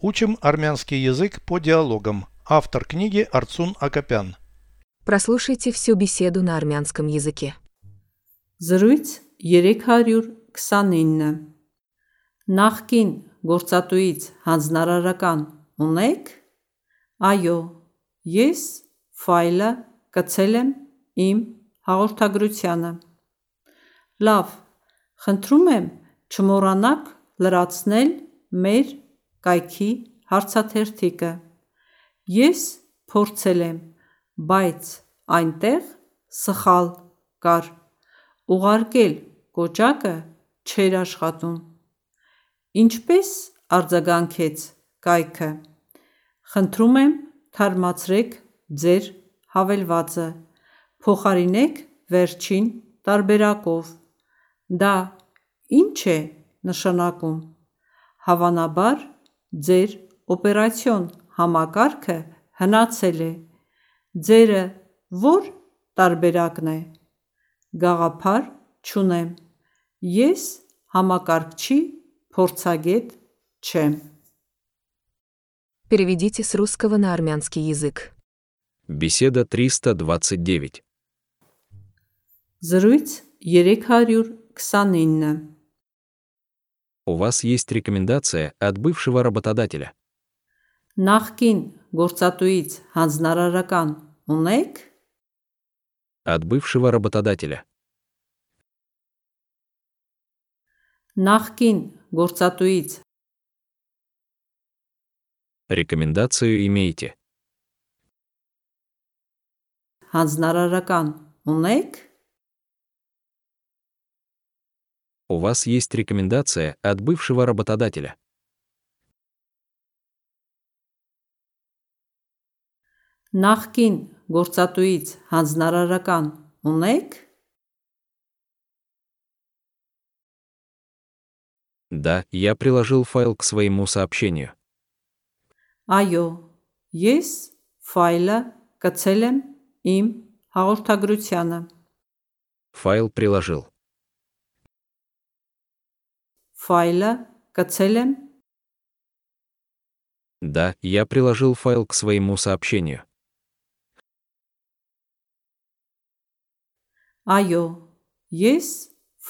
Учим армянский язык по диалогам. Автор книги Арцун Акопян. Прослушайте всю беседу на армянском языке. Զրույց 329 Նախկին գործատուից հանձնարարական ունեք? Այո, ես ֆայլը կցել եմ իմ հաղորդագրությանը։ Լավ, խնդրում եմ չմոռանաք լրացնել մեր կայքի հարցաթերթիկը։ Ես փորձել եմ, բայց այնտեղ սխալ կար։ Ուղարկել կոճակը չէր աշխատում։ Ինչպե՞ս արձագանքեց կայքը։ Խնդրում եմ թարմացրեք ձեր հավելվածը։ Փոխարինեք վերջին տարբերակով։ Դա ի՞նչ է նշանակում։ Հավանաբար ձեր օպերացիոն համակարգը հնացել է։ Ձերը ո՞ր տարբերակն է։ Գաղափար չունեմ։ Ես համակարգչի փորձագետ չեմ։ Переведите с русского на армянский язык. Беседа 329. Զրույց 329 У вас есть рекомендация от бывшего работодателя. Նախկին գործատուից հանձնարարական ունեք։ От бывшего работодателя. Նախկին գործատուից Рекомендацию имеете. հանձնարարական ունեք։ У вас есть рекомендация от бывшего работодателя. Նախկին գործատուից հանձնարարական ունեք։ Да, я приложил файл к своему сообщению. Այո, ես ֆայլը կցել եմ իմ հաղորդագրությանը։ Файл приложил. Ֆայլը կցել եմ Да, я приложил файл к своему сообщению. Այո, ես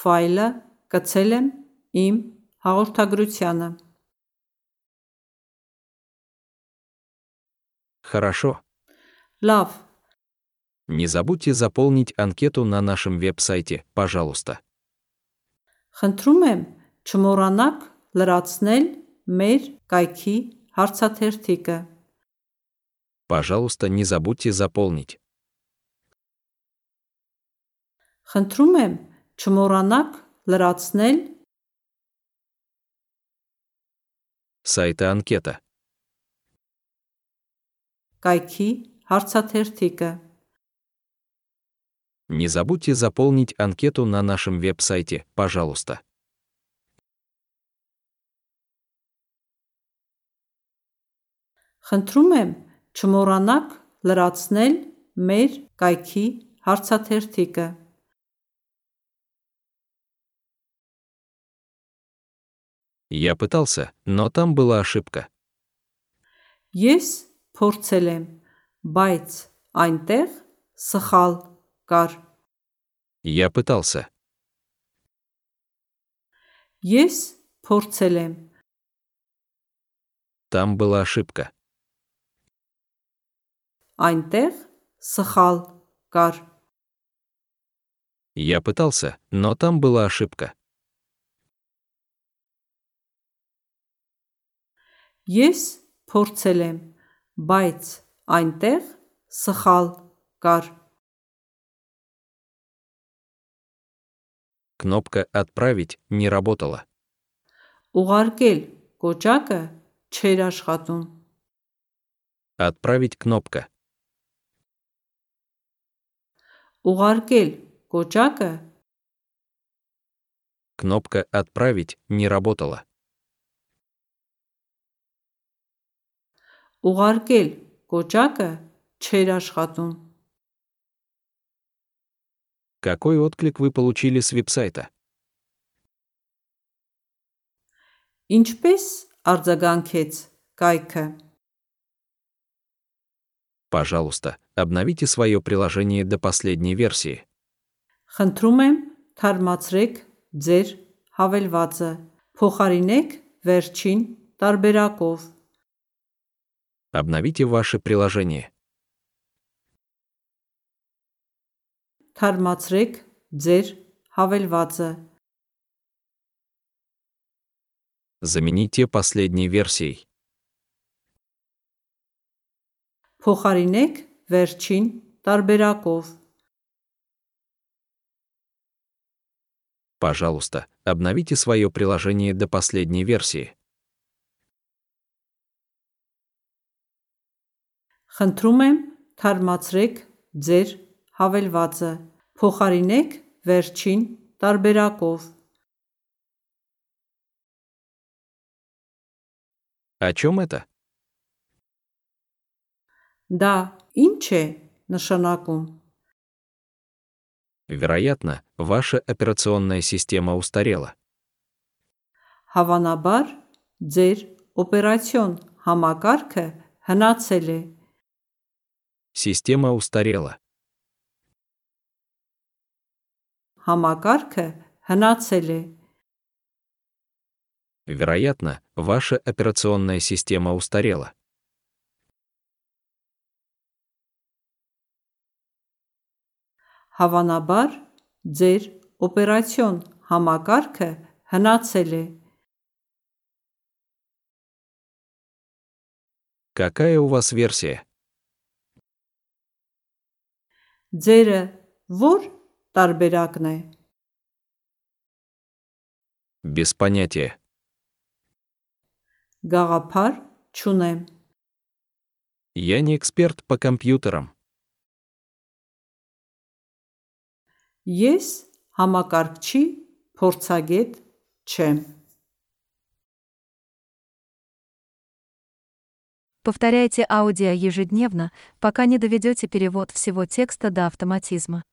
ֆայլը կցել եմ իմ հաղորդագրությանը։ Хорошо. Լավ, Не забудьте заполнить анкету на нашем веб-сайте, пожалуйста. խնդրում եմ չմոռանաք լրացնել մեր կայքի հարցաթերթիկը։ Пожалуйста, не забудьте заполнить. Խնդրում եմ չմոռանաք լրացնել Сайта анкета. կայքի հարցաթերթիկը։ Не забудьте заполнить анкету на нашем веб-сайте, пожалуйста. Խնդրում եմ չմոռանաք լրացնել մեր կայքի հարցաթերթիկը։ Я пытался, но там была ошибка. Ես փորձել եմ, բայց այնտեղ սխալ կար։ Я пытался. Ես փորձել եմ, Там была ошибка. այնտեղ սխալ կար։ Я пытался, но там была ошибка. Ես փորձել եմ, բայց այնտեղ սխալ կար։ Кнопка «Отправить» не работала. Ուղարկել կոճակը չէր աշխատում։ Отправить кнопка. Ուղարկել կոճակը Кнопка «Отправить» не работала. ուղարկել կոճակը չէր աշխատում։ Какой отклик вы получили с веб-сайта? Ինչպես արձագանքեց կայքը։ Пожалуйста, обновите свое приложение до последней версии. Խնդրում եմ, թարմացրեք ձեր հավելվածը։ Փոխարինեք վերջին տարբերակով։ Обновите ваше приложение. Թարմացրեք ձեր հավելվածը։ Замените последней версией. Փոխարինեք վերջին տարբերակով։ Пожалуйста, обновите свое приложение до последней версии. Խնդրում եմ, թարմացրեք ձեր հավելվածը։ Փոխարինեք վերջին տարբերակով։ О чем это? Դա ի՞նչ է նշանակում։ Вероятно, ваша операционная система устарела. Հավանաբար ձեր օպերացիոն համակարգը հնացել է։ Система устарела. Համակարգը հնացել է։ Вероятно, ваша операционная система устарела. Հավանաբար ձեր օպերացիոն համակարգը հնացել է։ Какая у вас версия? Ձերը ո՞ր տարբերակն է։ Без понятия. Գաղափար չունեմ։ Я не эксперт по компьютерам. Ես համակարգչի փորձագետ չեմ։ Повторяйте аудио ежедневно, пока не доведете перевод всего текста до автоматизма.